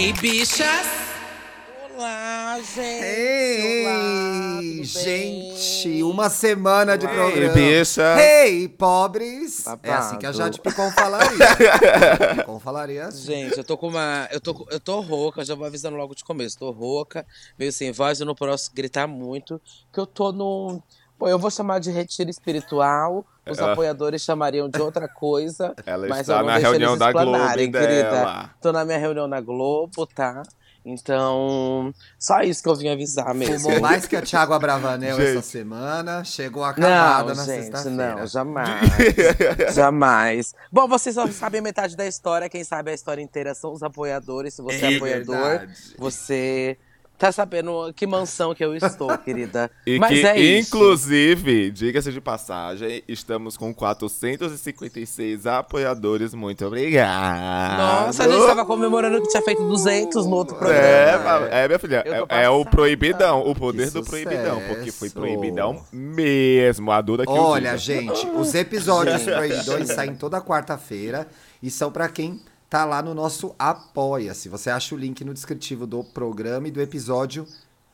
Hey, bichas! Olá, gente! Ei, Olá, gente, uma semana de Ei, programa. bicha. Ei, pobres! Babado. É assim que a Jade Picon falaria. Picon falaria assim. Gente, eu tô com uma. Eu tô, eu tô rouca, já vou avisando logo de começo. Tô rouca, meio sem voz, eu não posso gritar muito, que eu tô num. Pô, eu vou chamar de retiro espiritual. Os apoiadores chamariam de outra coisa. Ela mas está eu não na deixo reunião eles da Globo querida. Tô na minha reunião na Globo, tá? Então, só isso que eu vim avisar mesmo. Fumou mais que a Thiago Abravanel Gente. essa semana. Chegou acabada Não, na sexta-feira. não, jamais. jamais. Bom, vocês só sabem metade da história. Quem sabe a história inteira são os apoiadores. Se você é, É apoiador, verdade. você tá sabendo que mansão que eu estou, querida. E Mas que, é isso. inclusive, diga-se de passagem, estamos com 456 apoiadores. Muito obrigado. Nossa, a gente tava comemorando que tinha feito 200 no outro programa. É, é, minha filha, é, é o proibidão, o poder do proibidão, porque foi proibidão mesmo, a Duda que Olha, gente, os episódios Gente. proibidões saem toda quarta-feira e são pra quem tá lá no nosso Apoia-se. Você acha o link no descritivo do programa e do episódio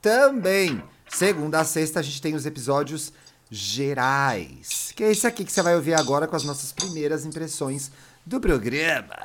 também. Segunda a sexta a gente tem os episódios gerais, que é esse aqui que você vai ouvir agora com as nossas primeiras impressões do programa.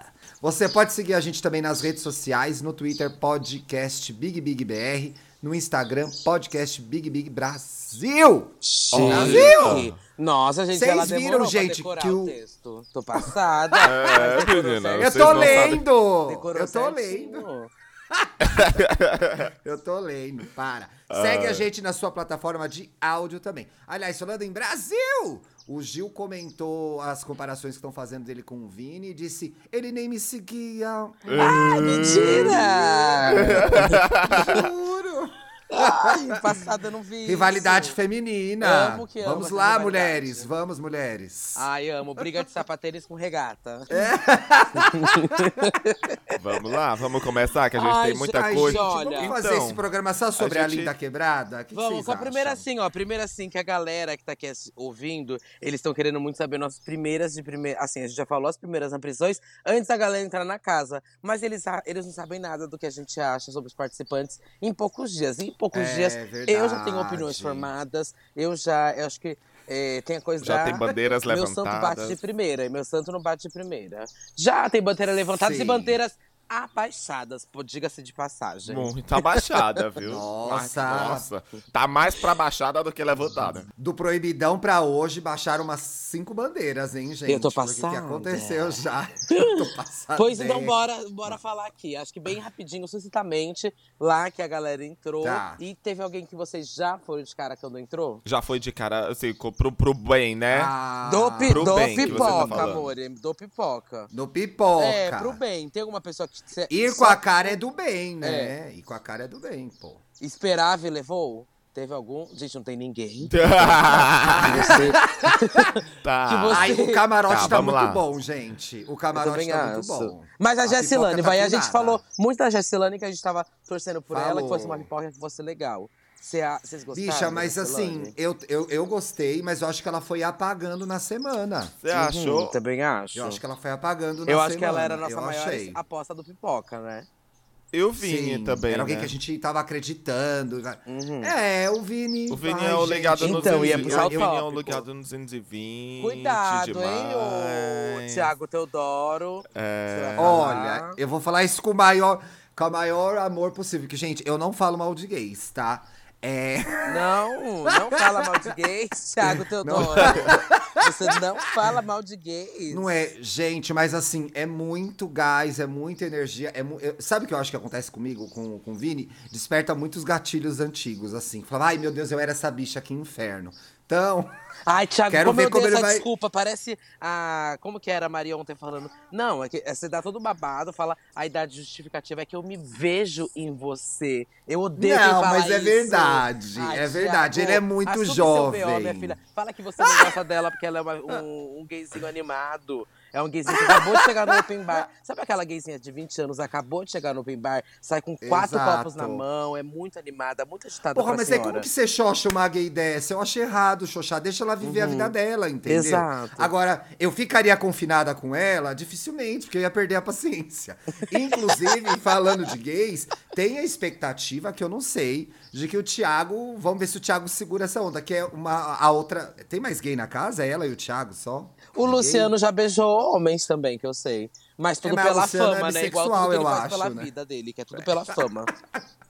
Você pode seguir a gente também nas redes sociais, no Twitter podcast Big Big BR, no Instagram podcast Big Big Brasil. Chique. Brasil! Nossa, gente, Vocês viram, gente, que o o- texto. Tô passada. É, menina. Eu tô lendo! Decorou Eu tô certinho. lendo. Eu tô lendo, para. Segue a gente na sua plataforma de áudio também. Aliás, falando em Brasil, o Gil comentou as comparações que estão fazendo dele com o Vini e disse: ele nem me seguia. Ah, mentira! Ai, passada eu não vi Rivalidade isso. feminina. Amo que amo vamos lá, mulheres. Vamos, mulheres. Ai, amo. Briga de sapateiros com regata. Vamos lá, vamos começar, que a gente Ai, tem muita Ai, coisa. gente, olha. vamos fazer Então, esse programa só sobre a, a gente- linda quebrada? Que Vamos com a primeira assim, ó. A primeira assim, que a galera que tá aqui ouvindo, eles estão querendo muito saber nossas primeiras de primeira. Assim, a gente já falou as primeiras impressões antes da galera entrar na casa. Mas eles, a- eles não sabem nada do que a gente acha sobre os participantes em poucos dias. E poucos É dias eu já tenho verdade. opiniões formadas. Eu já. Eu acho que é, tem a coisa Já da. tem bandeiras Meu santo bate de levantadas. primeira, e meu santo não bate de primeira. Já tem bandeiras levantadas Sim. e bandeiras abaixadas, diga-se de passagem. Muito abaixada, viu? Nossa. Nossa, tá mais pra baixada do que levantada. Do proibidão pra hoje, baixaram umas cinco bandeiras, hein, gente? Eu tô Porque O que aconteceu já? Eu tô passada. Pois então, bora, bora falar aqui. Acho que bem rapidinho, sucintamente, lá que a galera entrou. Tá. E teve alguém que vocês já foram de cara quando entrou? Já foi de cara, assim, pro, pro bem, né? Ah, do pi- do bem tá pipoca, falando. amor. Do pipoca. No pipoca. É, pro bem. Tem alguma pessoa que cê- Ir só com a cara é do bem, né? Ir com a cara é do bem, pô. esperava e levou? Teve algum? Gente, não tem ninguém. tá. Você... Que você- Ai, o camarote Tá, tá, muito lá. bom, gente. O camarote tá muito acho. bom. Mas a, A tá vai, a com gente nada. falou muito da Jessilane que a gente tava torcendo por ela, que Falou. fosse uma pipoca que fosse legal. Vocês gostaram? Bicha, mas assim, eu, eu, eu gostei, mas eu acho que ela foi apagando na semana. Você Uhum, achou? também acho. Eu acho que ela foi apagando na Eu semana. acho que ela era a nossa eu maior achei. aposta do pipoca, né? Eu Vini Sim, também, Era alguém né? que a gente tava acreditando. Uhum. É, o Vini. O Vini Ai, é o gente, legado nos Então, ia 220. puxar o O Vini é o legado nos 220. Cuidado, hein, demais. ô Thiago Teodoro. É. Vai Olha, eu vou falar isso com o maior, com o maior amor possível. Que, gente, eu não falo mal de gays, tá? É. Não, não fala mal de gays, Thiago Teodoro. Você não fala mal de gays. Não é, gente, mas assim, é muito gás, é muita energia. É mu- eu- sabe o que eu acho que acontece comigo, com, com o Vini? Desperta muitos gatilhos antigos, assim. Fala, ai meu Deus, eu era essa bicha, que inferno. Então, Ai, Thiago, Quero como ver eu como dei essa vai- desculpa, parece a... Como que era a Maria ontem falando? Não, é que é, você dá todo babado, fala a idade justificativa é que eu me vejo em você. Eu odeio Não, mas é isso. verdade, Ai, é verdade, Thiago, ele é muito assume seu jovem. BO, minha filha. Fala que você não gosta dela porque ela é uma- um, um gayzinho animado. É um gayzinho que acabou de chegar no open bar. Sabe aquela gayzinha de 20 anos, acabou de chegar no open bar, sai com quatro Exato. copos na mão, é muito animada, muito agitada Porra, mas é senhora. como que você xoxa uma gay dessa? Eu acho errado xoxar, deixa ela viver a vida dela, entendeu? Uhum. Exato. Agora, eu ficaria confinada com ela? Dificilmente, porque eu ia perder a paciência. Inclusive, falando de gays, tem a expectativa, que eu não sei, de que o Thiago. Vamos ver se o Thiago segura essa onda, que é uma. A outra. Tem mais gay na casa? É ela e o Thiago só? O? Luciano já beijou homens também, que eu sei. Mas tudo É, mas pela Luciano é fama, né? Igual bissexual, tudo que ele eu faz acho, pela né? vida dele, que é tudo pela fama.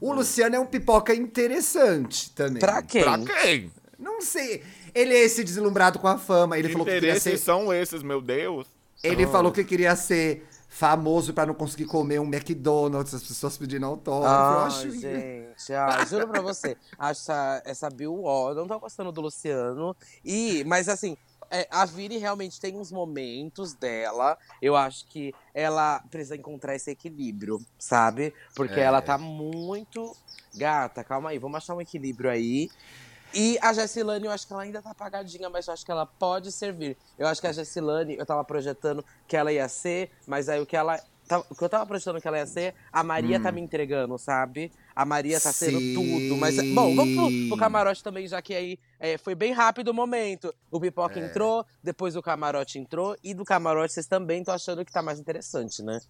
O Luciano é um pipoca interessante também. Pra quem? Pra quem? Não sei. Ele é esse deslumbrado com a fama. Ele Que falou que queria interesses ser são esses, meu Deus? Ele falou que queria ser famoso pra não conseguir comer um McDonald's, as pessoas pedindo autógrafo. eu Ai, acho gente, ai, juro pra você. Acho essa, essa Bill Wall, não tô gostando do Luciano. E, mas assim, é, a Vini realmente tem uns momentos dela. Eu acho que ela precisa encontrar esse equilíbrio, sabe? Porque É. ela tá muito. Gata, calma aí, vamos achar um equilíbrio aí. E a Jessilane, eu acho que ela ainda tá apagadinha, mas eu acho que ela pode servir. Eu acho que a Jessilane, eu tava projetando que ela ia ser, mas aí o que ela. Tá- O que eu tava projetando que ela ia ser, a Maria tá me entregando, sabe? A Maria tá sendo Sim. tudo. Mas, bom, vamos pro, pro camarote também, já que aí é, foi bem rápido o momento. O Pipoca entrou, depois o camarote entrou, e do camarote vocês também estão achando que tá mais interessante, né?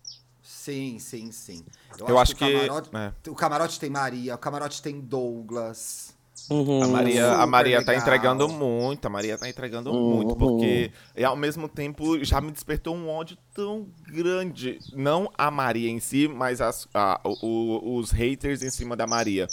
Sim, sim, sim. Eu acho o que- camarote, é. o camarote tem Maria, o camarote tem Douglas. Uhum. A Maria, a Maria tá entregando muito, a Maria tá entregando Uhum. muito, porque e ao mesmo tempo já me despertou um ódio tão grande. Não a Maria em si, mas as, a- o- os haters em cima da Maria.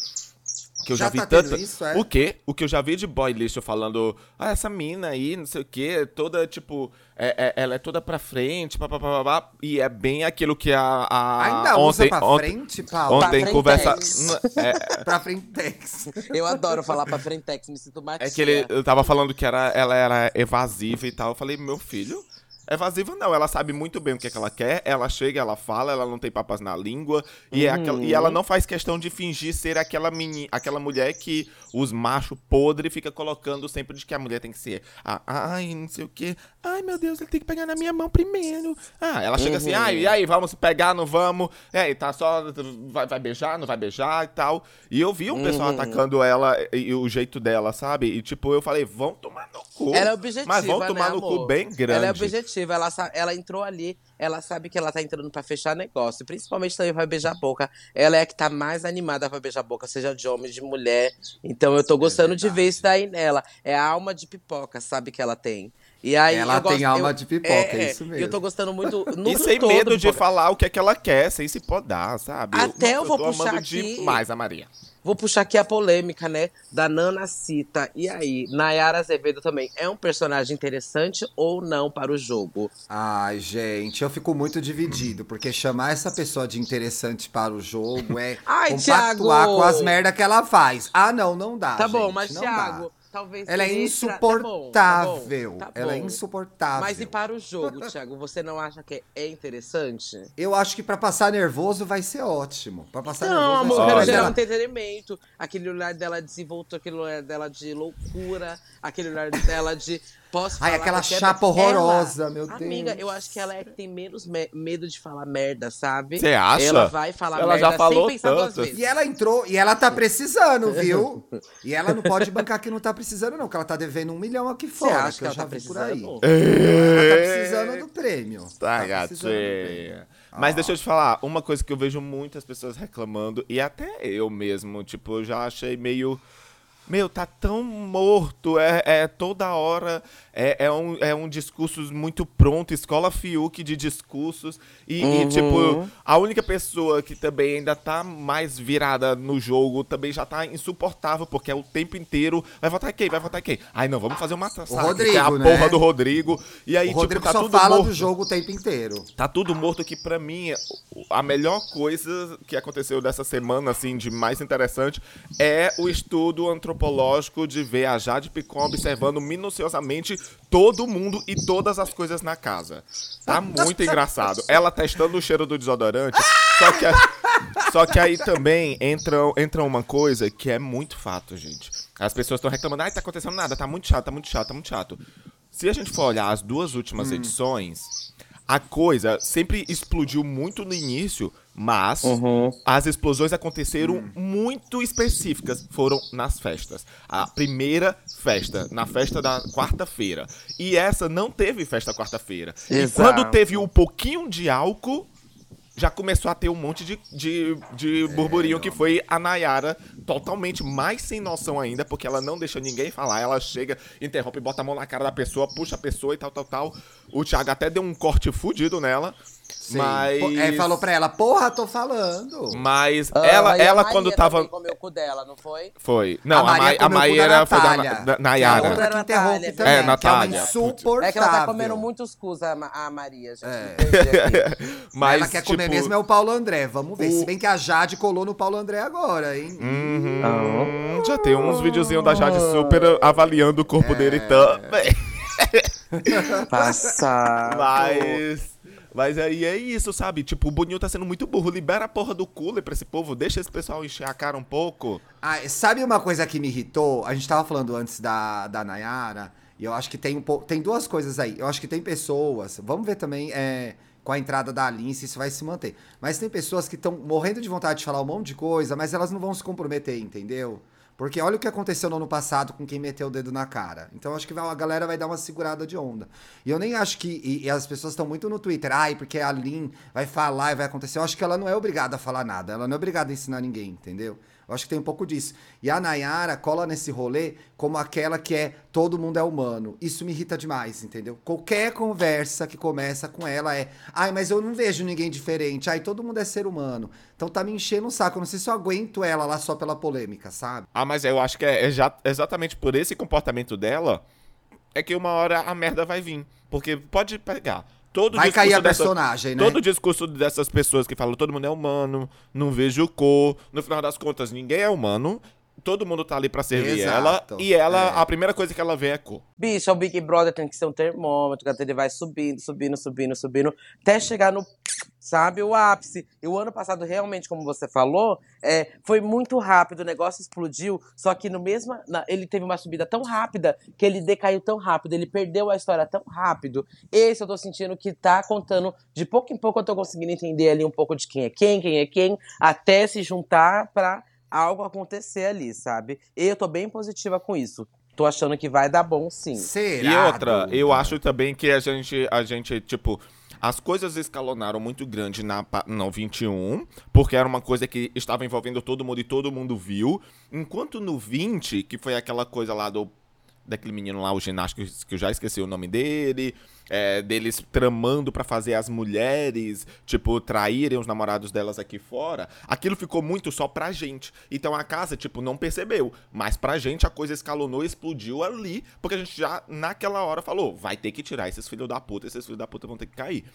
Que eu já, Já vi tá tendo tanto. isso, é? O quê? O que eu já vi de boy lixo falando, ah, essa mina aí, não sei o quê, toda, tipo, é- é- ela é toda pra frente, papapá, e é bem aquilo que a. a Ainda usa ontem, pra ontem, frente, Paulo? Ontem Pra conversa. frentex. É, Pra frentex. Eu adoro falar pra Frentex, me sinto mais É que ele eu tava falando que era, ela era evasiva e tal. Eu falei, meu filho, evasiva não. Ela sabe muito bem o que, é que ela quer. Ela chega, ela fala, ela não tem papas na língua. E, é aquela, e ela não faz questão de fingir ser aquela, meni, aquela mulher que os machos podres fica colocando sempre de que a mulher tem que ser. Ah, ai, não sei o quê. Ai, meu Deus, ele tem que pegar na minha mão primeiro. Ah, ela chega assim, ai, e aí, vamos pegar, não vamos? É, e tá só. Vai, vai beijar, não vai beijar e tal. E eu vi o pessoal atacando ela e, e o jeito dela, sabe? E tipo, eu falei, vão tomar no cu. Ela é objetiva, Mas vão tomar né, no amor? cu bem grande. Ela é objetiva, ela, ela entrou ali, ela sabe que ela tá entrando pra fechar negócio, principalmente também pra beijar a boca. Ela é a que tá mais animada pra beijar a boca, seja de homem, de mulher. Então eu tô gostando de ver isso daí nela. É a alma de pipoca, sabe que ela tem. E aí, Ela eu gosto- tem alma eu- de pipoca, é isso E mesmo. eu tô gostando muito. No E sem todo, medo de pipoca. falar o que é que ela quer, sem se podar, sabe? Até eu vou tô puxar aqui- demais a Maria. Vou puxar aqui a polêmica, né? Da Nana Cita. E aí, Nayara Azevedo também é um personagem interessante ou não para o jogo? Ai, gente, eu fico muito dividido, porque chamar essa pessoa de interessante para o jogo é Ai, compactuar Thiago! com as merda que ela faz. Ah, não, não dá. Tá bom, gente, mas não Thiago, dá. Talvez. Ela é ele tra- tá bom, tá bom, insuportável. tá Ela é insuportável. Mas e para o jogo, Thiago? Você não acha que é interessante? Eu acho que pra passar nervoso vai ser ótimo. Pra passar Não, nervoso amor, vai ser Olha. gerar um entretenimento. Aquele olhar dela de desenvolto, aquele olhar dela de loucura, aquele olhar dela de. Posso Ai, aquela qualquer- chapa horrorosa, meu Amiga, Deus. eu acho que ela é que tem menos me- medo de falar merda, sabe? Você acha? Ela vai falar Ela merda já falou sem pensar duas tanto. vezes. E ela entrou, e ela tá precisando, viu? E ela não pode bancar que não tá precisando, não, porque ela tá devendo um milhão aqui Você fora, acha que eu ela já tá vi por aí. precisando? Ela tá precisando do prêmio. Tá, precisando prêmio. gatinha. Mas deixa eu te falar, uma coisa que eu vejo muitas pessoas reclamando, e até eu mesmo, tipo, eu já achei meio. Meu, tá tão morto, é, é toda hora, é, é, um, é um discurso muito pronto, escola Fiuk de discursos, e, e, tipo, a única pessoa que também ainda tá mais virada no jogo também já tá insuportável, porque é o tempo inteiro, vai votar quem, vai votar quem? Ai não, vamos fazer uma Rodrigo, que é a né? porra do Rodrigo, e aí, O Rodrigo tipo, tá só tudo fala morto. do jogo o tempo inteiro. Tá tudo morto que pra mim a melhor coisa que aconteceu dessa semana assim de mais interessante é o estudo antropológico de ver a Jade Picon observando minuciosamente todo mundo e todas as coisas na casa. Tá muito engraçado. Ela testando o cheiro do desodorante, só que a- só que aí também entra, entra uma coisa que é muito fato, gente. As pessoas estão reclamando, ai, tá acontecendo nada, tá muito chato, tá muito chato, tá muito chato. se a gente for olhar as duas últimas Hum. edições, a coisa sempre explodiu muito no início, mas Uhum. as explosões aconteceram Hum. muito específicas. Foram nas festas. A primeira festa, na festa da quarta-feira. E essa não teve festa quarta-feira. E quando teve um pouquinho de álcool, já começou a ter um monte de, de, de burburinho que foi a Nayara totalmente mais sem noção ainda, porque ela não deixa ninguém falar. Ela chega, interrompe, bota a mão na cara da pessoa, puxa a pessoa e tal, tal, tal. O Thiago até deu um corte fudido nela. Sim. Mas. É, falou pra ela, porra, tô falando. Mas Ah, ela, e a ela Maria quando tava. também comeu o cu dela, não foi? Foi. Não, a, Maria Ma- a Maíra foi da, Natália, é a Nayara. outra que Natália, interrompe é também, que é Natália. insuportável. É que ela tá comendo muitos cus, a, Ma- a Maria, gente. É. Mas, ela quer comer tipo, mesmo é o Paulo André. Vamos ver. o- Se bem que a Jade colou no Paulo André agora, hein? Hum, já tem uns videozinhos da Jade super avaliando o corpo dele É. também. Passado. Mas. Mas aí é isso, sabe? Tipo, o Boninho tá sendo muito burro. Libera a porra do cooler pra esse povo. Deixa esse pessoal encher a cara um pouco. Ah, sabe uma coisa que me irritou? A gente tava falando antes da, da Nayara, e eu acho que tem um pouco. Tem duas coisas aí. Eu acho que tem pessoas. Vamos ver também é, com a entrada da Aline se isso vai se manter. Mas tem pessoas que estão morrendo de vontade de falar um monte de coisa, mas elas não vão se comprometer, entendeu? Porque olha o que aconteceu no ano passado com quem meteu o dedo na cara. Então acho que a galera vai dar uma segurada de onda. E eu nem acho que. E, e as pessoas estão muito no Twitter. Ai, porque a Lin vai falar e vai acontecer. Eu acho que ela não é obrigada a falar nada. Ela não é obrigada a ensinar ninguém, entendeu? Eu acho que tem um pouco disso. E a Nayara cola nesse rolê como aquela que é todo mundo é humano. Isso me irrita demais, entendeu? Qualquer conversa que começa com ela é ai, mas eu não vejo ninguém diferente. Ai, todo mundo é ser humano. Então tá me enchendo o saco. Eu não sei se eu aguento ela lá só pela polêmica, sabe? Ah, mas eu acho que é exa- exatamente por esse comportamento dela é que uma hora a merda vai vir. Porque pode pegar. Todo Vai cair a dessa- personagem, né? Todo discurso dessas pessoas que falam todo mundo é humano, não vejo cor. No final das contas, ninguém é humano. Todo mundo tá ali pra servir Exato, ela. E ela, é. a primeira coisa que ela vê é cor. Bicho, o Big Brother tem que ser um termômetro, que ele vai subindo, subindo, subindo, subindo, até chegar no, sabe, o ápice. E o ano passado, realmente, como você falou, é, foi muito rápido, o negócio explodiu, só que no mesmo. na- ele teve uma subida tão rápida que ele decaiu tão rápido, ele perdeu a história tão rápido. Esse eu tô sentindo que tá contando, de pouco em pouco eu tô conseguindo entender ali um pouco de quem é quem, quem é quem, até se juntar pra algo acontecer ali, sabe? E eu tô bem positiva com isso. Tô achando que vai dar bom sim. Será? E outra, eu acho também que a gente, a gente, tipo, as coisas escalonaram muito grande na, no 21, porque era uma coisa que estava envolvendo todo mundo e todo mundo viu. Enquanto no 20, que foi aquela coisa lá do. Daquele menino lá, o ginástico, que eu já esqueci o nome dele. é, deles tramando pra fazer as mulheres, tipo, traírem os namorados delas aqui fora. Aquilo ficou muito só pra gente. Então a casa, tipo, não percebeu. Mas pra gente a coisa escalonou explodiu ali. Porque a gente já, naquela hora, falou: vai ter que tirar esses filhos da puta, esses filhos da puta vão ter que cair.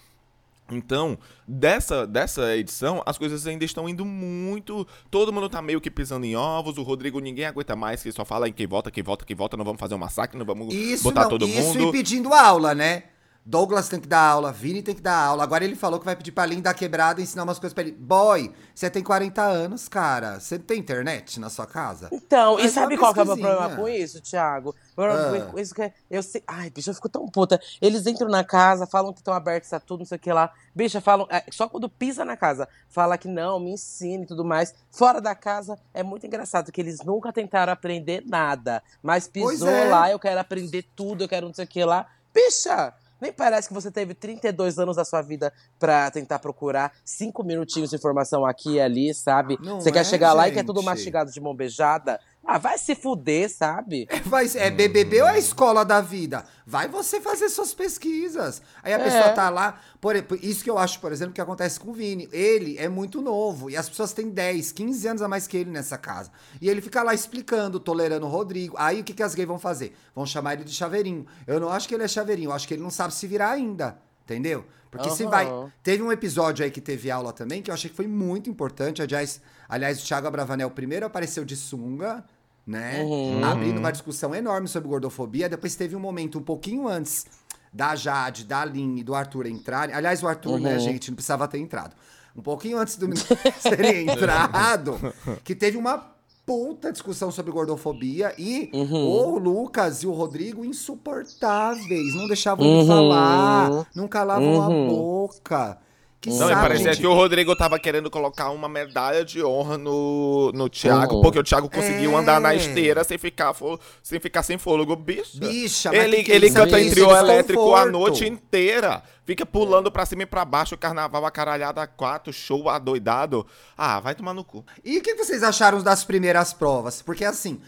Então, dessa, dessa edição, as coisas ainda estão indo muito. Todo mundo tá meio que pisando em ovos. O Rodrigo ninguém aguenta mais, que só fala em quem volta, quem volta, quem volta. Não vamos fazer um massacre, não vamos Isso botar não, todo isso mundo. e pedindo aula, né? Douglas tem que dar aula, Vini tem que dar aula. Agora ele falou que vai pedir pra Lin dar quebrada e ensinar umas coisas pra ele. Boy, você tem 40 anos, cara. Você tem internet na sua casa? Então, e Faz sabe qual que é o meu problema com isso, Thiago? O problema Ah. com isso que é- eu sei. Ai, bicho, eu fico tão puta. Eles entram na casa, falam que estão abertos a tudo, não sei o que lá. Bicha, falam. é, só quando pisa na casa, fala que não, me ensina e tudo mais. Fora da casa, é muito engraçado que eles nunca tentaram aprender nada. Mas pisou é. lá, eu quero aprender tudo, eu quero não sei o que lá. Bicha! Nem parece que você teve 32 anos da sua vida pra tentar procurar cinco minutinhos de informação aqui e ali, sabe? Não você é, quer chegar lá e quer gente. tudo mastigado de mão beijada? Ah, vai se fuder, sabe? Vai, é BBB ou é a escola da vida? Vai você fazer suas pesquisas. Aí a É. pessoa tá lá. Por, isso que eu acho, por exemplo, que acontece com o Vini. Ele é muito novo e as pessoas têm 10, 15 anos a mais que ele nessa casa. E ele fica lá explicando, tolerando o Rodrigo. Aí o que, que as gays vão fazer? Vão chamar ele de chaveirinho. Eu não acho que ele é chaveirinho, eu acho que ele não sabe se virar ainda. Entendeu? Porque se Aham. vai. Teve um episódio aí que teve aula também, que eu achei que foi muito importante. Aliás, aliás o Thiago Abravanel primeiro apareceu de sunga, né? Uhum. Abrindo uma discussão enorme sobre gordofobia. Depois teve um momento um pouquinho antes da Jade, da Aline e do Arthur entrarem. Aliás, o Arthur, né, Uhum. gente, não precisava ter entrado. Um pouquinho antes do menino terem entrado, que teve uma puta discussão sobre gordofobia e Uhum. o Lucas e o Rodrigo insuportáveis. Não deixavam Uhum. falar, não calavam a Uhum. boca. Que Não, e saco, parecia gente. que o Rodrigo tava querendo colocar uma medalha de honra no, no Thiago, Uhum. porque o Thiago conseguiu É. andar na esteira sem ficar, fo- sem ficar sem fôlego. Bicha. Bicha, ele que é ele isso? canta em trio elétrico a noite inteira. Fica pulando pra cima e pra baixo, o carnaval, a caralhada quatro, show adoidado. Ah, vai tomar no cu. E o que vocês acharam das primeiras provas? Porque assim,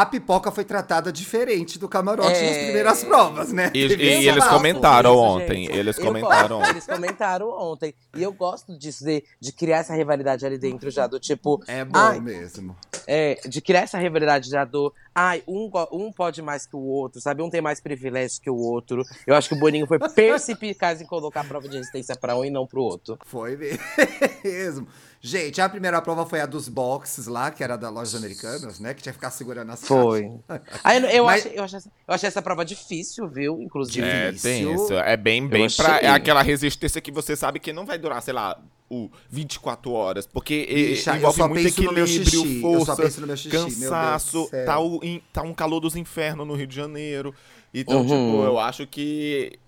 a pipoca foi tratada diferente do camarote É. nas primeiras provas, né? E, e eles comentaram Isso, ontem. gente. Eles Eu comentaram gosto, ontem. Eles comentaram ontem. E eu gosto disso, de, de criar essa rivalidade ali dentro já, do tipo. É bom mesmo. É, de criar essa rivalidade já do. Ai, um, um pode mais que o outro, sabe? Um tem mais privilégio que o outro. Eu acho que o Boninho foi perspicaz em colocar a prova de resistência pra um e não pro outro. Foi mesmo. Gente, a primeira prova foi a dos boxes lá, que era da Lojas Americanas, né? Que tinha que ficar segurando as Foi. Aí eu, eu, Mas- achei, eu, achei, essa- eu achei essa prova difícil, viu? Inclusive. É, difícil. tem isso. É bem, bem pra. É aquela resistência que você sabe que não vai durar, sei lá, o 24 horas. Porque Bicha, eu envolve só muito penso no meu equilíbrio, eu força, penso no meu xixi, meu Deus do cansaço. Tá, o, in- tá um calor dos infernos no Rio de Janeiro. Então, Uhum. tipo, eu acho que.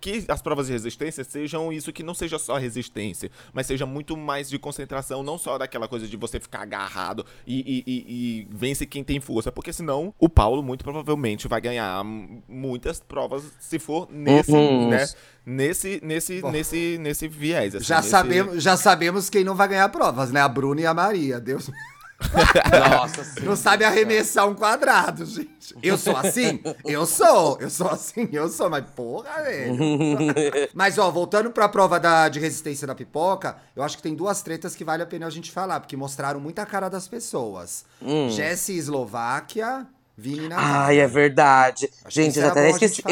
Que as provas de resistência sejam isso, que não seja só resistência, mas seja muito mais de concentração, não só daquela coisa de você ficar agarrado e, e- e- e vence quem tem força, porque senão o Paulo muito provavelmente vai ganhar muitas provas se for nesse, Uhum. né, nesse, nesse, Bom. nesse, nesse viés. assim, Já, nesse- sabemos, já sabemos quem não vai ganhar provas, né? A Bruna e a Maria. Deus Nossa não sabe arremessar um quadrado, gente. Eu sou assim? Eu sou. Eu sou assim, eu sou. Mas porra, velho. Mas, ó, voltando pra prova da, de resistência da pipoca, eu acho que tem duas tretas que vale a pena a gente falar, porque mostraram muita cara das pessoas. Hum. Jessie Eslováquia, Vini Natália. Ai, é verdade. Acho gente, eu já era até esqueci.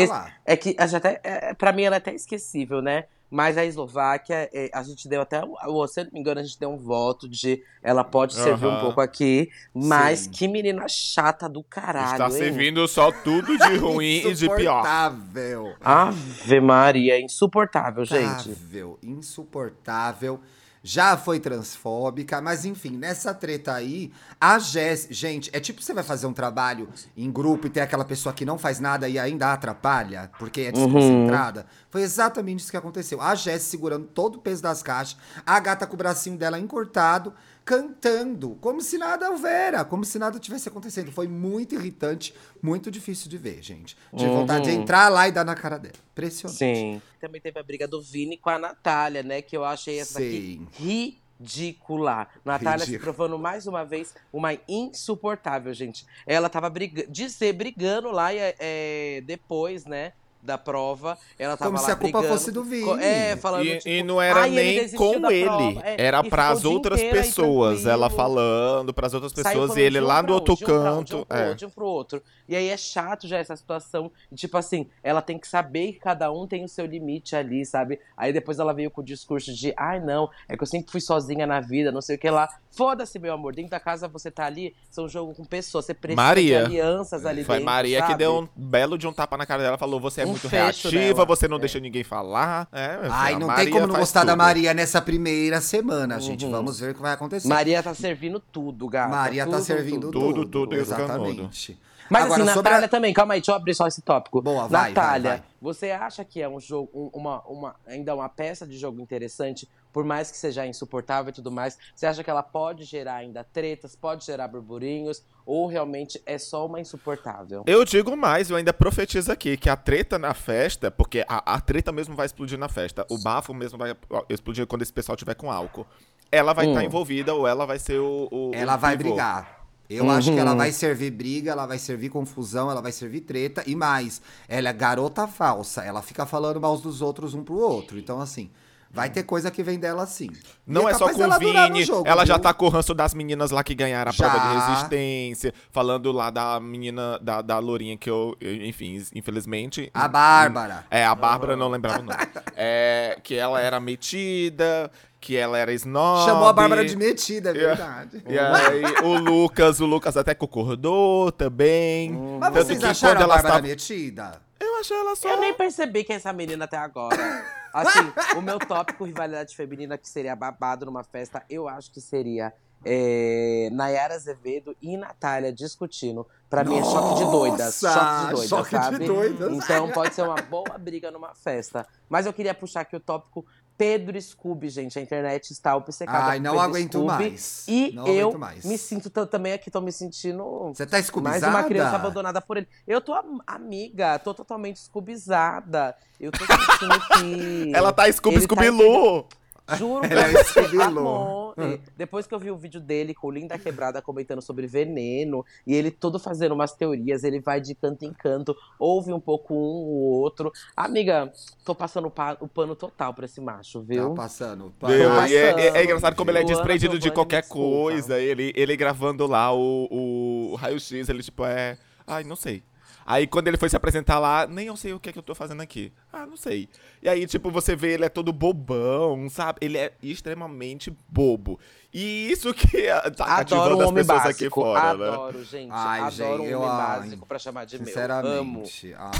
É que já até, é, pra mim ela é até esquecível, né? Mas a Eslováquia, é, a gente deu até. um- Se eu não me engano, a gente deu um voto de ela pode servir um Aham. pouco aqui. Mas Sim. que menina chata do caralho. Está hein? servindo só tudo de ruim e de pior. Insuportável. Ave Maria, insuportável, gente. Insuportável, insuportável. Já foi transfóbica, mas enfim, nessa treta aí, a Jess. Gente, é tipo você vai fazer um trabalho em grupo e tem aquela pessoa que não faz nada e ainda atrapalha, porque é desconcentrada. Foi exatamente isso que aconteceu. A Jess segurando todo o peso das caixas, a gata com o bracinho dela encurtado, cantando, como se nada houvera, como se nada tivesse acontecendo. Foi muito irritante, muito difícil de ver, gente. De vontade de entrar lá e dar na cara dela. Impressionante. Sim. Também teve a briga do Vini com a Natália, né? Que eu achei essa Sim. daqui ridícula. Natália se Ridícula. provando mais uma vez uma insuportável, gente. Ela tava brigando, de ser brigando lá e, é, depois, né? Da prova, ela tava Como lá se a culpa brigando, fosse do Vini. co- É, falando E, tipo, e não era "Ai, ele nem desistiu com ele, prova". É, era o dia outras pessoas. Ela falando pras outras Saiu pessoas e ele lá no outro canto. De um pro é. outro, de um pro outro. E aí é chato já essa situação. Tipo assim, ela tem que saber que cada um tem o seu limite ali, sabe? Aí depois ela veio com o discurso de, ai não, é que eu sempre fui sozinha na vida, não sei o que lá. Foda-se, meu amor. Dentro da casa você tá ali, são um jogo com pessoas. Você precisa Maria. de alianças ali Foi dentro. Maria que sabe? deu um belo de um tapa na cara dela. Falou: você é Um muito reativa, dela, você não é. deixa ninguém falar. É, Ai, não Maria tem como não gostar da tudo. Maria nessa primeira semana, gente. Uhum. Vamos ver o que vai acontecer. Maria tá servindo tudo, gata. Maria tá Tudo, servindo tudo. tudo. Tudo, tudo Exatamente. Mas Agora, assim, sobre a- Natália também, calma aí, deixa eu abrir só esse tópico. Boa, vai, Natália, vai, vai. você acha que é um jogo, um- uma, uma, ainda uma peça de jogo interessante, por mais que seja insuportável e tudo mais? Você acha que ela pode gerar ainda tretas, pode gerar burburinhos, ou realmente é só uma insuportável? Eu digo mais, eu ainda profetizo aqui que a treta na festa, porque a, a treta mesmo vai explodir na festa, o bafo mesmo vai explodir quando esse pessoal tiver com álcool. Ela vai Hum. estar envolvida ou ela vai ser o. o- Ela o vai brigar. Eu acho que ela Uhum. vai servir briga, ela vai servir confusão, ela vai servir treta e mais. Ela é garota falsa, ela fica falando mal dos outros um pro outro. Então, assim, vai ter coisa que vem dela sim. Não E é só com o Vini, jogo, ela já viu? tá com o ranço das meninas lá que ganharam a Já. prova de resistência, falando lá da menina, da, da lourinha que eu, eu- enfim, infelizmente... A Bárbara. É, a Bárbara, não lembrava o nome. É, que ela era metida, que ela era snob. Chamou a Bárbara de metida, é verdade. E aí, o Lucas, o Lucas até concordou também. Mas Tanto vocês que acharam quando a ela Bárbara estava... metida? Eu achei ela só... Eu nem percebi que é essa menina até agora. Assim, o meu tópico rivalidade feminina que seria babado numa festa, eu acho que seria é, Nayara Azevedo e Natália discutindo. Pra mim é choque de doidas. Nossa, Choque de doidas, choque de sabe? doidas. Então pode ser uma boa briga numa festa. Mas eu queria puxar aqui o tópico Pedro Scooby, gente. A internet está obcecada Ai, não Pedro aguento Scooby. mais. E Não eu aguento mais. me sinto também aqui, tô me sentindo Você tá mais uma criança abandonada por ele. Eu tô am- amiga, tô totalmente escubizada. Eu tô sentindo que. Ela tá Scooby tá Scooby Loo. Juro Ela é Loo. amor. E Depois que eu vi o vídeo dele com o Linda Quebrada comentando sobre veneno, e ele todo fazendo umas teorias, ele vai de canto em canto, ouve um pouco um ou outro. Amiga, tô passando o, pa- o pano total pra esse macho, Tá viu? passando. Meu, e é, passando. é- é engraçado como ele é desprendido de qualquer coisa. Ele, ele gravando lá o, o raio-x, ele tipo é. Ai, não sei. Aí quando ele foi se apresentar lá, nem eu sei o que é que eu tô fazendo aqui. Ah, não sei. E aí, tipo, você vê ele é todo bobão, sabe? Ele é extremamente bobo. E isso que tá Adoro cativando um as homem pessoas básico. aqui fora, né? adoro, gente. Ai, adoro gente, um eu- homem ai, básico pra chamar de meu. Amo. Sinceramente. ah.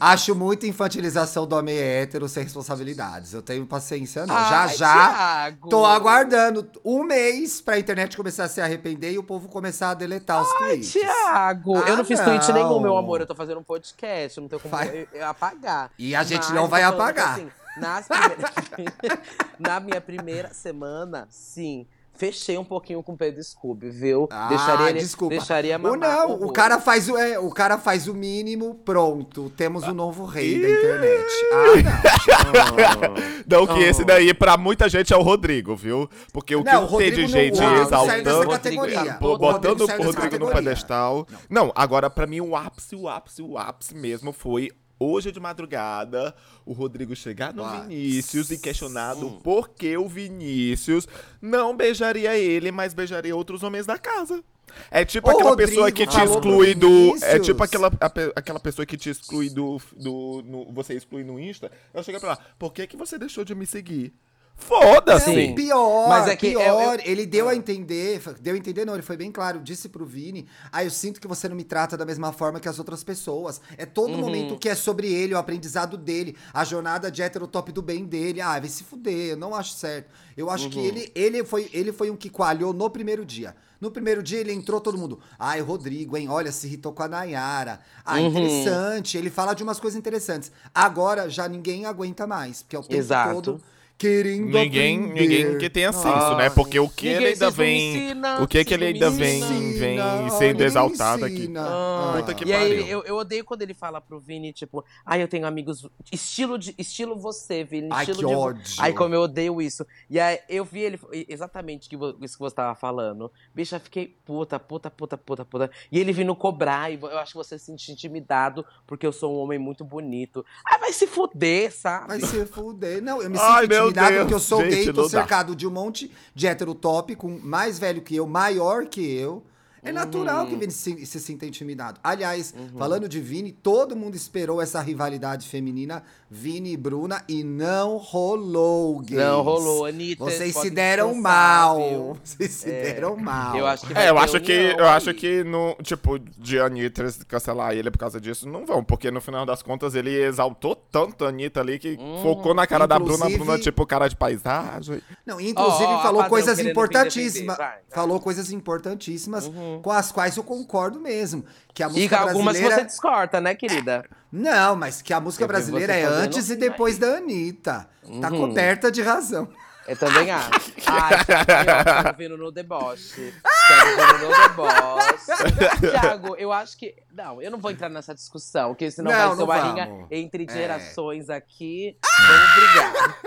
Acho muita infantilização do homem hétero sem responsabilidades. Eu tenho paciência, não. já, Ai, já. Thiago. Tô aguardando um mês pra internet começar a se arrepender e o povo começar a deletar os tweets. Tiago, Ah, eu não fiz não. tweet nenhum, meu amor. Eu tô fazendo um podcast, eu não tenho como Vai. eu- eu apagar. E a gente Mas não vai apagar. assim, nas primeiras- Na minha primeira semana, sim. Fechei um pouquinho com o Pedro Scooby, viu? Ah, deixaria ele, desculpa. Deixaria Ou mamar não, o horrores. cara, faz o, é, o cara faz o mínimo, pronto. Temos o novo rei da internet. Ah, Não, que Oh. esse daí, pra muita gente, é o Rodrigo, viu? Porque o que Não, o não tem Rodrigo de não- gente o Rodrigo exaltando. Rodrigo categoria. botando Rodrigo o dessa Rodrigo no pedestal. Não. agora pra mim o ápice, o ápice, o ápice mesmo foi hoje de madrugada o Rodrigo chegar no. Vinícius e questionado Hum. por que o Vinícius não beijaria ele, mas beijaria outros homens da casa. É tipo Ô, aquela Rodrigo, pessoa que te exclui do. É tipo aquela, a aquela pessoa que te exclui do. do no- você exclui no Insta. Ela chega pra lá, por que, que você deixou de me seguir? Foda-se! Pior, Mas é que pior. eu- eu- Ele deu a entender, deu a entender não, ele foi bem claro, disse pro Vini, ah, eu sinto que você não me trata da mesma forma que as outras pessoas. É todo Uhum. momento que é sobre ele, o aprendizado dele, a jornada de heterotop do bem dele. Ah, vai se fuder, eu não acho certo. Eu acho Uhum. que ele, ele, foi, ele foi um que coalhou no primeiro dia. No primeiro dia ele entrou todo mundo. Ai, Rodrigo, hein? Olha, se irritou com a Nayara. Ah, Uhum. interessante. Ele fala de umas coisas interessantes. Agora já ninguém aguenta mais, porque é o tempo Exato. todo querendo Ninguém, aprender. ninguém que tenha senso, Ah, né? Porque o que Ninguém, ele ainda vem. ensinam, o que que vocês ele ainda vem, vem Ensina, sendo exaltado aqui. ensina. Ah, Puta que e aí, pariu. ele- eu, eu odeio quando ele fala pro Vini, tipo, ai, eu tenho amigos. Estilo, de, estilo você, Vini. Ai, que de vo-" ódio. Ai, como eu odeio isso. E aí eu vi ele exatamente que isso que você tava falando. Bicha, eu fiquei puta, puta, puta, puta, puta. E ele vindo cobrar, e eu acho que você se sente intimidado porque eu sou um homem muito bonito. Ah, vai se fuder, sabe? Vai se fuder. Não, eu me Ai, sinto meu intimidado Deus, porque eu sou gente, gay, tô não dá. cercado de um monte de heterotop com mais velho que eu, maior que eu. É natural que Vini se, se sinta intimidado. Aliás, falando de Vini, todo mundo esperou essa rivalidade feminina, Vini e Bruna, e não rolou, gays. Não rolou, Anitta. Vocês se deram mal. viu? Vocês se É. deram mal. Eu acho que É, eu acho que, eu acho que no, tipo, de Anitta cancelar ele por causa disso, não vão, porque no final das contas ele exaltou tanto a Anitta ali que Hum. focou na cara da Bruna, a Inclusive- Bruna, tipo, cara de paisagem. Não, inclusive ó, falou coisas querendo me importantíssimas. Falou coisas importantíssimas com as quais eu concordo mesmo. Que a E música algumas brasileira. você discorda, né, querida? Não, mas que a música Eu brasileira é antes e assim, depois da Anitta. Tá Uhum. coberta de razão. Eu também acho. Ai, Thiago, vindo no deboche. Vindo no deboche. Thiago, eu acho que. Não, eu não vou entrar nessa discussão, porque senão Não, vai ser uma rinha entre É. gerações aqui. Vamos brigar.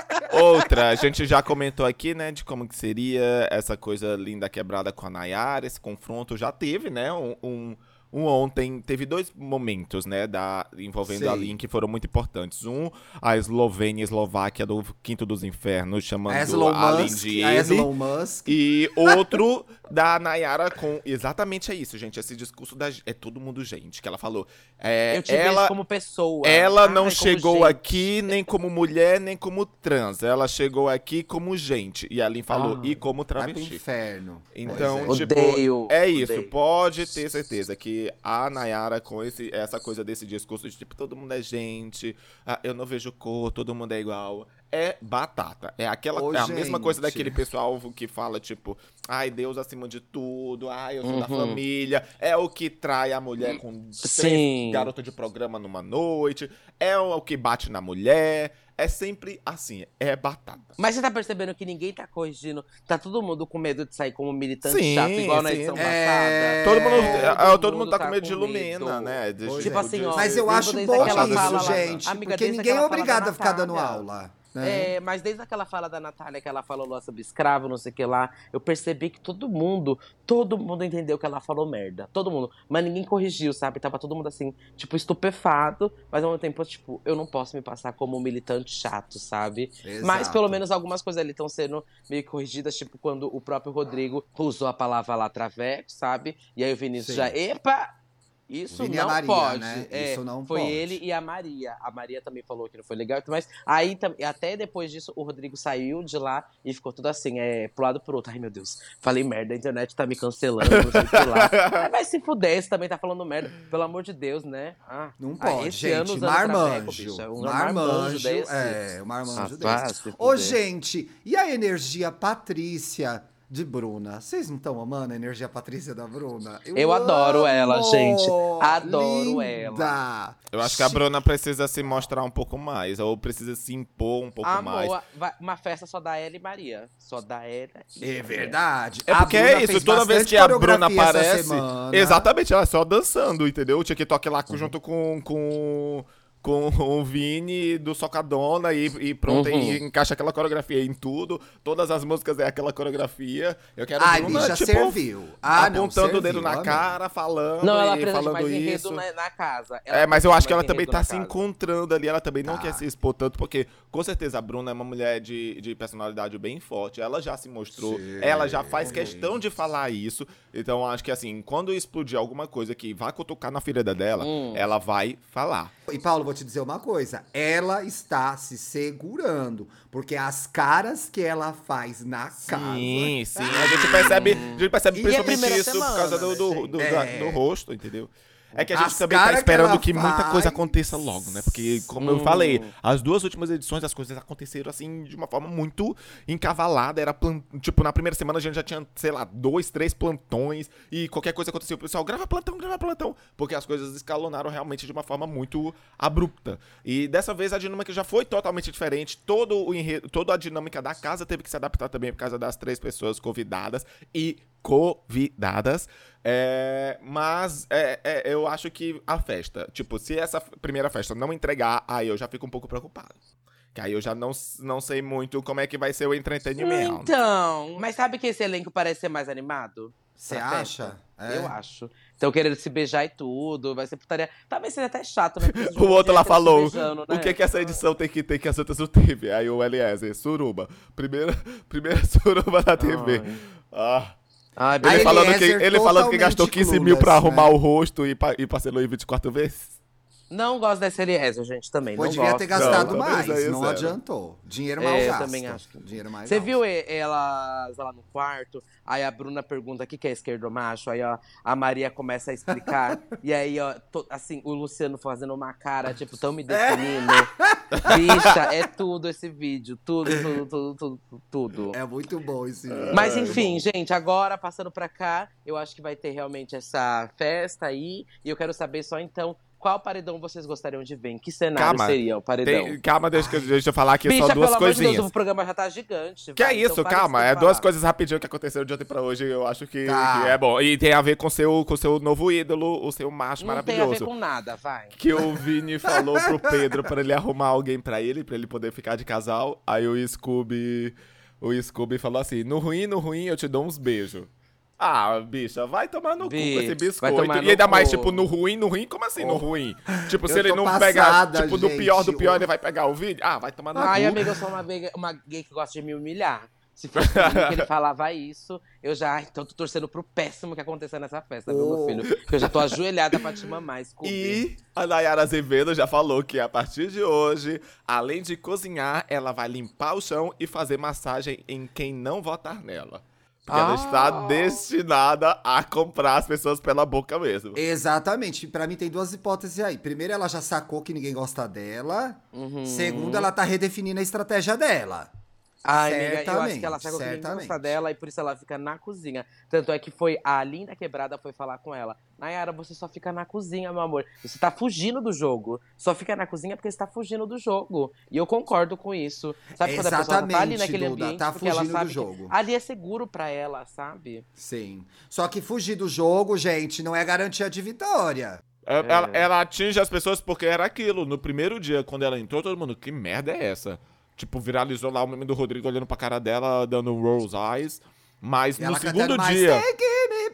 Outra, a gente já comentou aqui, né, de como que seria essa coisa linda quebrada com a Nayara, esse confronto. Já teve, né, um, um, um ontem, teve dois momentos, né, da, envolvendo a Sim. Lin que foram muito importantes. Um, a Eslovênia e Eslováquia do Quinto dos Infernos, chamando A Elon a Lin Musk. de A ele. Elon Musk. E outro da Nayara com. Exatamente é isso, gente. Esse discurso da. É todo mundo, gente, que ela falou. É, Eu te vejo ela, como pessoa. ela Ai, não chegou gente. aqui nem como mulher, nem como trans. Ela chegou aqui como gente. E a Lin falou, Ah. e como Vai pro travesti. inferno. Então, Pois tipo, Odeio, é isso. odeio. Pode ter certeza que a Nayara, com esse, essa coisa desse discurso de tipo, todo mundo é gente, ah, eu não vejo cor, todo mundo é igual. é batata. É aquela Ô, é a mesma coisa daquele pessoal que fala, tipo, ai, Deus acima de tudo, ai, eu sou da Uhum. família. É o que trai a mulher com três Sim. garotas de programa numa noite. É o que bate na mulher. É sempre assim, é batata. Mas você tá percebendo que ninguém tá corrigindo. Tá todo mundo com medo de sair como militante Sim, chato, igual na edição É, passada. Todo mundo, todo é, todo mundo tá com medo de Lumena, né? De- Pois Tipo é. assim, ó, Mas eu lembro acho bom isso, lá- gente. Amiga, porque ninguém é obrigado a ficar dando aula. Né? É, mas desde aquela fala da Natália que ela falou lá sobre escravo, não sei o que lá, eu percebi que todo mundo, todo mundo entendeu que ela falou merda. Todo mundo. Mas ninguém corrigiu, sabe? Tava todo mundo assim, tipo, estupefado, mas ao mesmo tempo, tipo, eu não posso me passar como um militante chato, sabe? Mas Exato. pelo menos algumas coisas ali estão sendo meio corrigidas, tipo quando o próprio Rodrigo usou a palavra lá traveco, sabe? E aí o Vinícius Sim. já, epa! Isso não Maria, pode. né? É, Isso não foi pode. ele e a Maria. A Maria também falou que não foi legal, mas aí até depois disso o Rodrigo saiu de lá e ficou tudo assim, é, pro lado pro outro. Ai meu Deus, falei merda, a internet tá me cancelando, não sei lá. Vai se você também tá falando merda, pelo amor de Deus, né? Ah, Não ah, pode, esse ano gente. traveco, Marmanjo. bicha, um marmanjo desse. É, o marmanjo Ah, desse. se Ô, gente, e a energia Patrícia de Bruna? Vocês não estão amando a energia Patrícia da Bruna? Eu adoro ela, gente. Adoro Linda. ela. Eu acho que a Bruna precisa se mostrar um pouco mais, ou precisa se impor um pouco mais. Amor, vai- uma festa só da ela e Maria. Só da ela e É verdade. É porque é isso, toda vez que a Bruna aparece. Exatamente, ela é só dançando, entendeu? O TikTok lá Uhum. junto com. com com o Vini do Socadona e, e pronto, Uhum. e encaixa aquela coreografia em tudo. Todas as músicas é aquela coreografia. Eu quero Ai, Bruna, bicha, tipo, serviu. Ah, não, apontando o dedo serviu, na cara, falando Não, ela e falando mais enredo isso. na, na casa. É, mas eu acho que ela também tá se casa. encontrando ali. Ela também não Tá. quer se expor tanto, porque com certeza a Bruna é uma mulher de, de personalidade bem forte. Ela já se mostrou, Sim. ela já faz questão de falar isso. Então eu acho que assim, quando explodir alguma coisa que vá cutucar na ferida dela, Hum. ela vai falar. E Paulo, vou te dizer uma coisa. Ela está se segurando. Porque as caras que ela faz na casa. Sim, sim. A gente percebe, a gente percebe principalmente isso semana, por causa do, né, do, gente? do, É. do rosto, entendeu? É que a gente As também tá que esperando ela que, muita coisa faz. aconteça logo, né? Porque, como eu Hum. falei, as duas últimas edições as coisas aconteceram assim de uma forma muito encavalada. Era tipo, na primeira semana a gente já tinha, sei lá, dois, três plantões e qualquer coisa acontecia, o pessoal grava plantão, grava plantão, porque as coisas escalonaram realmente de uma forma muito abrupta. E dessa vez a dinâmica já foi totalmente diferente. Todo o enredo, toda a dinâmica da casa teve que se adaptar também por causa das três pessoas convidadas e convidadas. É, mas é, é, eu acho que a festa, tipo, se essa primeira festa não entregar, aí eu já fico um pouco preocupado. Que aí eu já não, não sei muito como é que vai ser o entretenimento. Então, mas sabe que esse elenco parece ser mais animado? Você acha? É. Eu acho. Então querendo se beijar e tudo, vai ser putaria. Talvez seja até chato, né? O outro lá falou, beijando, o né? que que essa edição tem que ter que as outras não teve? Aí o Eliezer, suruba. Primeira, primeira suruba da TV. Ai. Ah. Ai, Ele, falando que, Eliezer ele falando que gastou totalmente 15 mil pra clueless, arrumar né? o rosto e, pa, e parcelou em 24 vezes. Não gosto dessa Eliezer, gente, também. Pô, não devia gosto. ter gastado Não, mais, aí não zero. adiantou. Dinheiro mal É, eu gasto. também acho que- Dinheiro mais Você viu elas lá no quarto? Aí a Bruna pergunta o que, que é esquerdo macho. Aí, ó, a Maria começa a explicar. e aí, ó, to- assim, o Luciano fazendo uma cara, tipo, tão me definindo. Bicha, é tudo esse vídeo. Tudo, tudo, tudo, tudo, tudo. É muito bom esse vídeo. Mas É enfim, bom. gente, agora passando pra cá, eu acho que vai ter realmente essa festa aí. E eu quero saber só então. Qual paredão vocês gostariam de ver? Em que cenário Calma, seria o paredão? Tem- calma, deixa, deixa eu falar aqui Bicha, só duas pelo amor de coisinhas. Deus, o programa já tá gigante. Que é vai, isso, então calma. É duas coisas rapidinho que aconteceram de ontem pra hoje. Eu acho que, Tá. que é bom. E tem a ver com seu, o seu novo ídolo, o seu macho Não tem a ver maravilhoso. com nada, vai. Que o Vini falou pro Pedro pra ele arrumar alguém pra ele, pra ele poder ficar de casal. Aí o Scooby. O Scooby falou assim: no ruim, no ruim, eu te dou uns beijos. Ah, bicha, vai tomar no Bi, cu com esse biscoito. E ainda mais, cu. tipo, no ruim, no ruim, como assim no ruim? Tipo, se ele não passada, pegar, tipo, do pior do gente. pior, ele vai pegar o vídeo? Ah, vai tomar no Ai, cu. amiga, eu sou uma, gay- uma gay que gosta de me humilhar. Se fosse que ele falava isso, eu já. ai, Então tô torcendo pro péssimo que aconteça nessa festa, viu, meu Oh. filho? Porque eu já tô ajoelhada pra te mamar, Scooby. E a Nayara Azevedo já falou que a partir de hoje, além de cozinhar, ela vai limpar o chão e fazer massagem em quem não votar nela. Porque ela Ah. está destinada a comprar as pessoas pela boca mesmo. Exatamente. Pra mim tem duas hipóteses aí. Primeiro, ela já sacou que ninguém gosta dela. Uhum. Segundo, ela tá redefinindo a estratégia dela. Ai, amiga, eu acho que ela que ninguém certamente. gosta dela e por isso ela fica na cozinha. Tanto é que foi a Linda Quebrada foi falar com ela. Nayara, você só fica na cozinha, meu amor. Você tá fugindo do jogo. Só fica na cozinha porque você tá fugindo do jogo. E eu concordo com isso. Sabe quando a pessoa tá ali Exatamente, naquele Duda, ambiente tá porque ela fugindo do sabe jogo. que ali é seguro pra ela, sabe? Sim. Só que fugir do jogo, gente, não é garantia de vitória. É, É. Ela, ela atinge as pessoas porque era aquilo. No primeiro dia, quando ela entrou, todo mundo, que merda é essa? Tipo, viralizou lá o meme do Rodrigo olhando pra cara dela, dando rose eyes. Mas no ela segundo dia,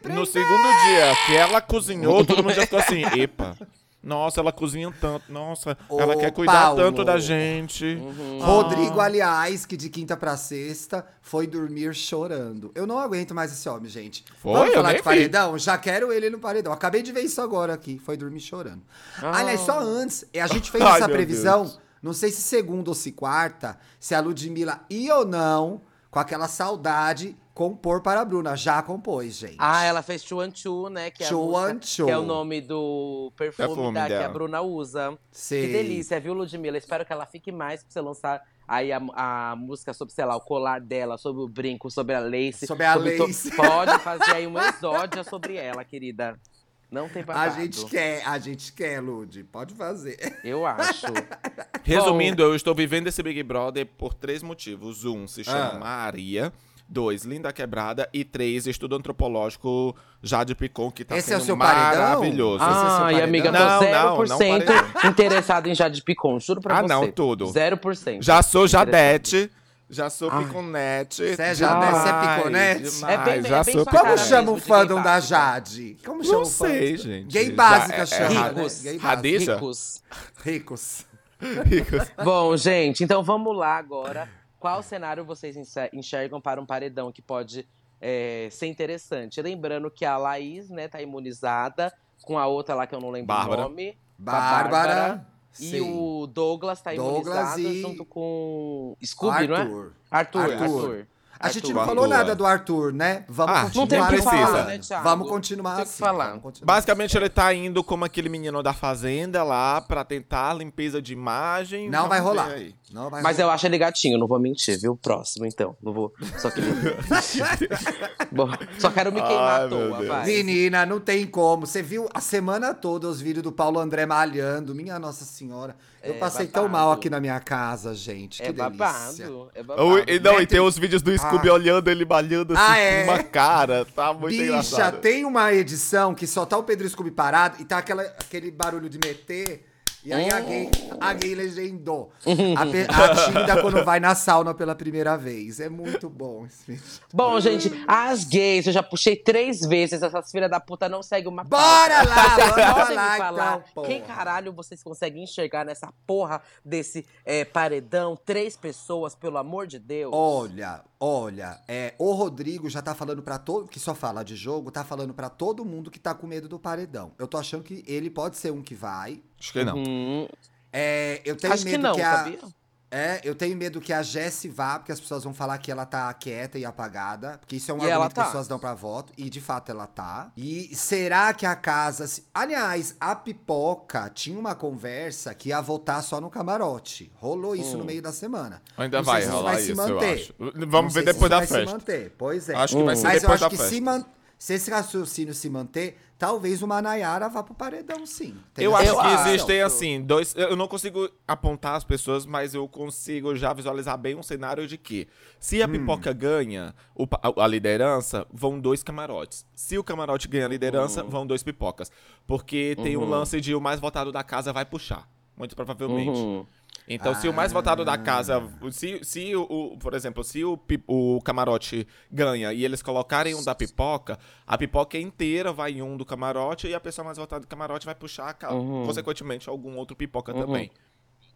no segundo dia que ela cozinhou, todo mundo já ficou assim, epa. Nossa, ela cozinha tanto. Nossa, ela Ô, quer cuidar Paulo. tanto da gente. Uhum. Rodrigo, aliás, que de quinta pra sexta foi dormir chorando. Eu não aguento mais esse homem, gente. Foi? Vamos falar de vi. paredão? Já quero ele no paredão. Acabei de ver isso agora aqui. Foi dormir chorando. Ah. Aliás, só antes, a gente fez Ai, essa previsão, Deus. Não sei se segunda ou se quarta, se a Ludmilla ia ou não, com aquela saudade, compor para a Bruna. Já compôs, gente. Ah, ela fez Chuan Chu, né? Que é, a Chuan música- Chu. que é o nome do perfume, Perfume da, que a. Bruna usa. Sei. Que delícia, viu, Ludmilla? Espero que ela fique mais pra você lançar aí a, a música sobre, sei lá, o colar dela, sobre o brinco, sobre a lace. Sobre a to- lace. Pode fazer aí um exódia sobre ela, querida. Não tem A babado. gente quer, a gente quer, Lud. Pode fazer. Eu acho. Resumindo, eu estou vivendo esse Big Brother por três motivos. Um, se chama Ah. Maria. Dois, Linda Quebrada. E três, estudo antropológico Jade Picon, que tá Esse é o sendo seu paredão? maravilhoso. Esse é paredão? amiga, tô Não, não, não 0% paredão. interessado em Jade Picon, juro pra Ah, você. não, tudo. 0%. Já sou Interessado. Jadete. Já sou Ai. Piconete. Você é Jadete, você é demais, Piconete? demais, É bem- já é bem sou Como chama o fandom da. Jade? Como chama Não o fandom? sei, gente. Gay Já básica é- chama, é né? Ricos. Gay básica. Radisha? Ricos. Ricos. Ricos. Bom, gente, então vamos lá agora. Qual cenário vocês enxer- enxergam para um paredão que pode é, ser interessante? Lembrando que a Laís, né, tá imunizada, com a outra lá que eu não lembro Bárbara. o nome. Bárbara. E sim. o Douglas tá Douglas imunizado e- junto com Scooby, não é? Arthur. Arthur, Arthur. Arthur. A gente Arthur. não falou Arthur. nada do Arthur, né? Vamos Ah, Não continuar tem o que precisa. falar, falando. né, Thiago? Vamos continuar Tem assim. falar. vamos continuar Basicamente, ele tá indo como aquele menino da fazenda lá pra tentar limpeza de imagem. Não vai rolar. aí. Não Mas rolar. eu acho ele gatinho, não vou mentir, viu? Próximo, então. Não vou. Só que. Bom, só quero me queimar Ai, à toa, vai. Menina, não tem como. Você viu a semana toda os vídeos do Paulo André malhando. Minha Nossa Senhora. Eu É passei tão babado. mal aqui na minha casa, gente. Que É delícia. babado. É babado. e, não, e tem os vídeos do Scooby olhando ele malhando assim Ah, é? com uma cara. Tá muito Bicha, engraçado. tem uma edição que só tá o Pedro Scooby parado e tá aquela, aquele barulho de meter. E aí a gay, a gay legendou. A, pe- a tímida quando vai na sauna pela primeira vez. É muito bom esse vídeo. Bom, gente, as gays, eu já puxei três vezes. Essas filhas da puta não seguem uma Bora pauta. lá, Vocês bora lá, me falar então, quem caralho vocês conseguem enxergar nessa porra desse é, paredão? Três pessoas, pelo amor de Deus. Olha, olha, é, o Rodrigo já tá falando pra todo, que só fala de jogo, tá falando pra todo mundo que tá com medo do paredão. Eu tô achando que ele pode ser um que vai. Acho que não. Hum, É, eu tenho acho medo que não, a, sabia? É, eu tenho medo que a Jessie vá, porque as pessoas vão falar que ela tá quieta e apagada. Porque isso é um E argumento ela que tá. as pessoas dão pra voto. E de fato ela tá. E será que a casa. se- Aliás, a pipoca tinha uma conversa que ia votar só no camarote. Rolou isso Hum. no meio da semana. Ainda Não sei vai se isso rolar vai se isso, eu manter. Vamos ver se depois da vai se festa. manter. Pois é. Acho que vai ser Mas eu depois acho da que festa. se, man... se esse raciocínio se manter, talvez uma Nayara vá pro paredão, sim. Tem Eu acho Eu que existem, assim, dois. Eu não consigo apontar as pessoas, mas eu consigo já visualizar bem um cenário de que, se Hum. a pipoca ganha o a, a liderança, vão dois camarotes. Se o camarote ganha a liderança, vão dois pipocas. Porque tem um lance de o mais votado da casa vai puxar. Muito provavelmente. Uhum. Então, se o mais votado da casa. Se, se o, o- por exemplo, se o, o camarote ganha e eles colocarem um da pipoca, a pipoca inteira vai em um do camarote e a pessoa mais votada do camarote vai puxar, a Uhum. consequentemente, algum outro pipoca também.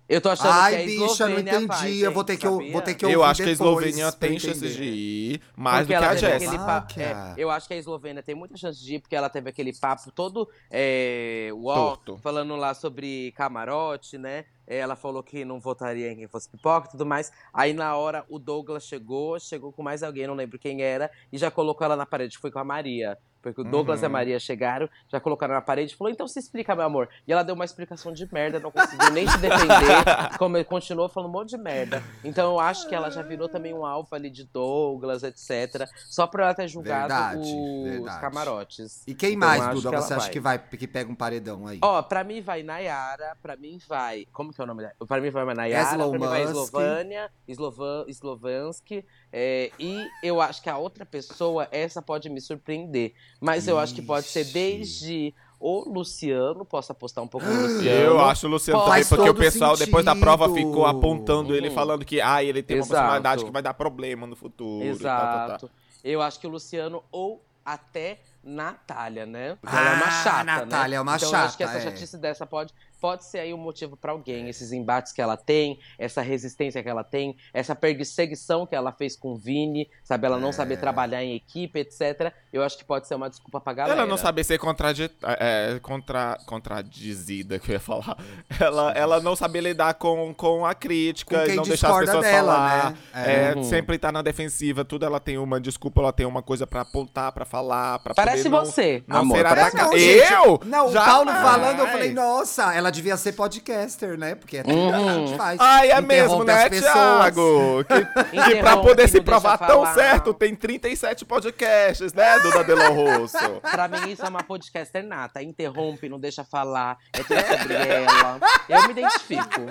Eu tô achando Ai, que a bicha, não entendi. vai, eu vou ter que, eu, vou ter que Eu acho que a Eslovênia tem chances de ir mais Porque do que a Jéssica. Ah, é, eu acho que a Eslovênia tem muita chance de ir, porque ela teve aquele papo todo é, uó, falando lá sobre camarote, né? Ela falou que não votaria em quem fosse pipoca e tudo mais. Aí na hora o Douglas chegou, chegou com mais alguém, não lembro quem era, e já colocou ela na parede. Foi com a Maria. Porque o Douglas e a Uhum. Maria chegaram, já colocaram na parede e falou: então se explica, meu amor. E ela deu uma explicação de merda, não conseguiu nem se defender, como continuou falando um monte de merda. Então eu acho que ela já virou também um alvo ali de Douglas, etc. Só pra ela ter julgado Verdade, os verdade. camarotes. E quem Então, mais, Duda, que você acha vai. que vai que pega um paredão aí? Ó, pra mim vai Nayara, pra mim vai. Como que é o nome dela? Pra mim vai Nayara, pra mim vai. Eslovânia, Slovan, Slovansky. é, e eu acho que a outra pessoa, essa pode me surpreender. Mas eu acho que pode ser Ixi. desde o Luciano, posso apostar um pouco no Luciano. Eu acho o Luciano também, Faz porque o pessoal depois da prova sentido. ficou apontando ele, Uhum. falando que ah, ele tem uma Exato. personalidade que vai dar problema no futuro. e tal, tal, tal. Exato. Eu acho que o Luciano ou até Natália, né? Porque ela é uma Ah, chata, Natália né? é uma então, eu acho que chata, essa é. chatice dessa pode, pode ser aí um motivo pra alguém. Esses embates que ela tem, essa resistência que ela tem, essa perseguição que ela fez com o Vini, sabe? Ela não É. saber trabalhar em equipe, etc. Eu acho que pode ser uma desculpa pra galera. Ela não saber ser contradi é, contra contradizida, que eu ia falar. Ela, ela não saber lidar com, com a crítica Com e não deixar as pessoas dela, falar. né? É, Uhum. Sempre tá na defensiva, tudo ela tem uma desculpa, ela tem uma coisa pra apontar, pra falar, pra Parece poder não, você, não amor. ser Parece. Não, gente, Eu? Não, o. Paulo falando, eu falei, nossa, ela devia ser podcaster, né? Porque é tudo que a Uhum. gente faz. Ai, é mesmo, né. Thiago? Que, que pra poder se provar tão falar. certo, tem 37 podcasts, né, Duda Delo Rosso? Pra mim, isso é uma podcaster nata. Interrompe, não deixa falar. É tudo sobre ela. Eu me identifico.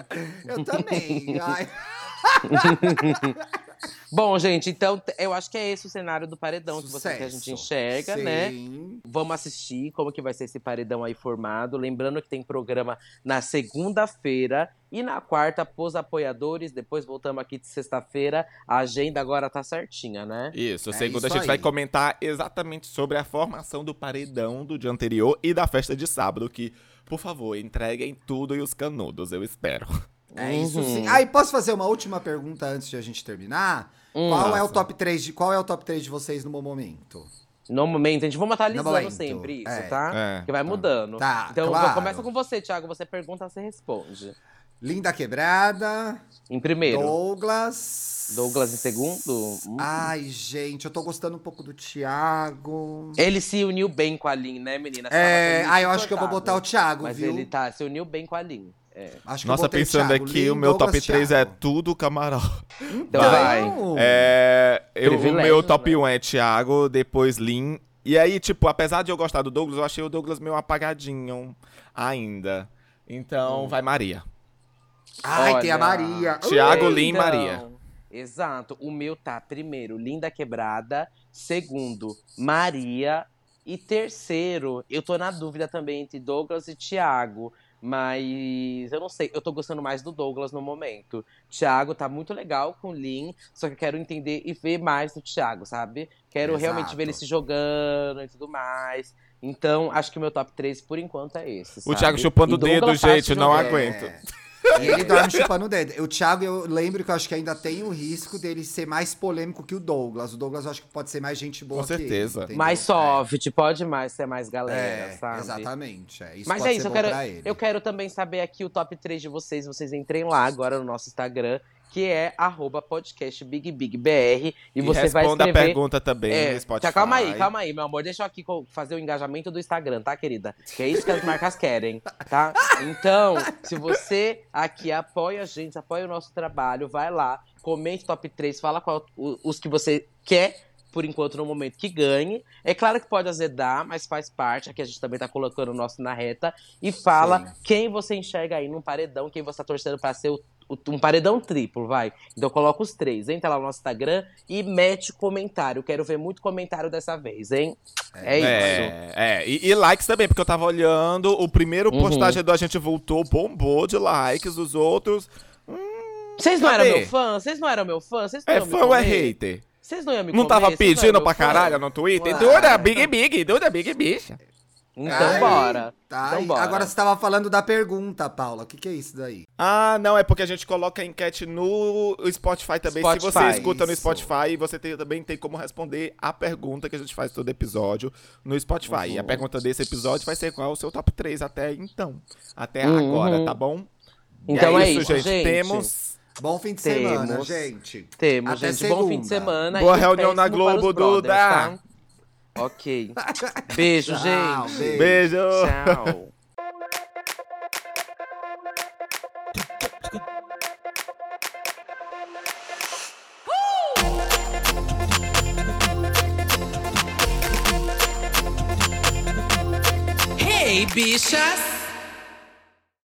Eu também. Ai. Bom, gente, então eu acho que é esse o cenário do paredão que, você, que a gente enxerga, né? Sim. Vamos assistir como que vai ser esse paredão aí formado. Lembrando que tem programa na segunda-feira e na quarta, pros apoiadores. Depois voltamos aqui de sexta-feira. A agenda agora tá certinha, né? Isso, É segunda isso a gente vai aí. comentar exatamente sobre a formação do paredão do dia anterior e da festa de sábado, que, por favor, entreguem tudo e os canudos, eu espero. É isso Uhum. sim. Ah, e posso fazer uma última pergunta antes de a gente terminar? Hum. Qual é o Nossa. top 3 de qual é o top 3 de vocês no momento? No momento, a gente No atualizando sempre isso, é. tá? É, que vai tá. mudando. Tá, então claro. começa com você, Thiago. Você pergunta, você responde. Linda Quebrada, Em primeiro, Douglas. Douglas em segundo. Hum. Ai, gente, eu tô gostando um pouco do Thiago. Ele se uniu bem com a Lin, né, menina? É, Tava ah, eu acho que eu vou botar o Thiago, Mas viu? ele tá, se uniu bem com a Lin. É. Acho que eu Nossa, pensando Thiago, aqui, Lin, o meu top Douglas, 3 é tudo camarote. Então vai. É, eu- o meu top né? 1 é Thiago, depois Lin. E aí, tipo, apesar de eu gostar do Douglas, eu achei o Douglas meio apagadinho ainda. Então, Hum. vai Maria. Ai, tem a Olha, Maria. Thiago, Lin e Então, Maria. Exato. O meu tá, primeiro, Linda Quebrada. Segundo, Maria. E terceiro, eu tô na dúvida também entre Douglas e Thiago. Mas eu não sei, eu tô gostando mais do Douglas no momento. Thiago tá muito legal com o Lin, só que eu quero entender e ver mais do Thiago, sabe? Quero Exato. realmente ver ele se jogando e tudo mais. Então, acho que o meu top 3 por enquanto é esse. O sabe? Thiago chupando o dedo, gente, não aguento. E ele dorme chupando o dedo. O Thiago, eu lembro que eu acho que ainda tem o risco dele ser mais polêmico que o Douglas. O Douglas eu acho que pode ser mais gente boa Com que ele, certeza. entendeu? Mais soft, pode mais ser mais galera, É, sabe? exatamente. É. Isso Mas pode é ser isso, eu quero, ele. eu quero também saber aqui o top 3 de vocês. Vocês entrem lá agora no nosso Instagram, que é arroba podcast Big Big BR. E, E você vai responda a escrever. pergunta também É, no Spotify. tá, calma aí, calma aí, meu amor. Deixa eu aqui fazer o engajamento do Instagram, tá, querida? Que é isso que as marcas querem, tá? Então, se você aqui apoia a gente, apoia o nosso trabalho, vai lá, comente top 3, fala qual os que você quer, por enquanto, no momento, que ganhe. É claro que pode azedar, mas faz parte. Aqui a gente também tá colocando o nosso na reta. E fala Sim. quem você enxerga aí num paredão, quem você tá torcendo pra ser o- um paredão triplo, vai. Então coloca os três. Entra lá no nosso Instagram e mete comentário. Quero ver muito comentário dessa vez, hein? É, isso. É, é. E, e likes também, porque eu tava olhando, o primeiro Uhum. postagem do A Gente Voltou bombou de likes, os outros Vocês não Cadê? eram meu fã? Vocês não eram meu fã? Vocês não é fã ou é hater. Vocês não iam me Não comer? tava não eram pedindo meu pra fã? caralho no Twitter? Ah. Duda, big, big, Duda, big, bicha. Então Ai, bora. Tá, Então bora. agora você tava falando da pergunta, Paula. O que, que é isso daí? Ah, não, é porque a gente coloca a enquete no Spotify também. Se você Spotify, escuta no isso. Spotify, você tem- também tem como responder a pergunta que a gente faz todo episódio no Spotify. E a Uhum. pergunta desse episódio vai ser qual é o seu top 3 até então. Até Uhum. agora, tá bom? Então é, isso, gente. Temos. Bom fim de Temos. semana, gente. Temos, Até gente. Bom fim de segunda. semana. Boa e reunião na Globo, brothers, Duda. tá? Ok. Beijo, Tchau, gente. beijo. Beijo. Tchau. Hey, bichas!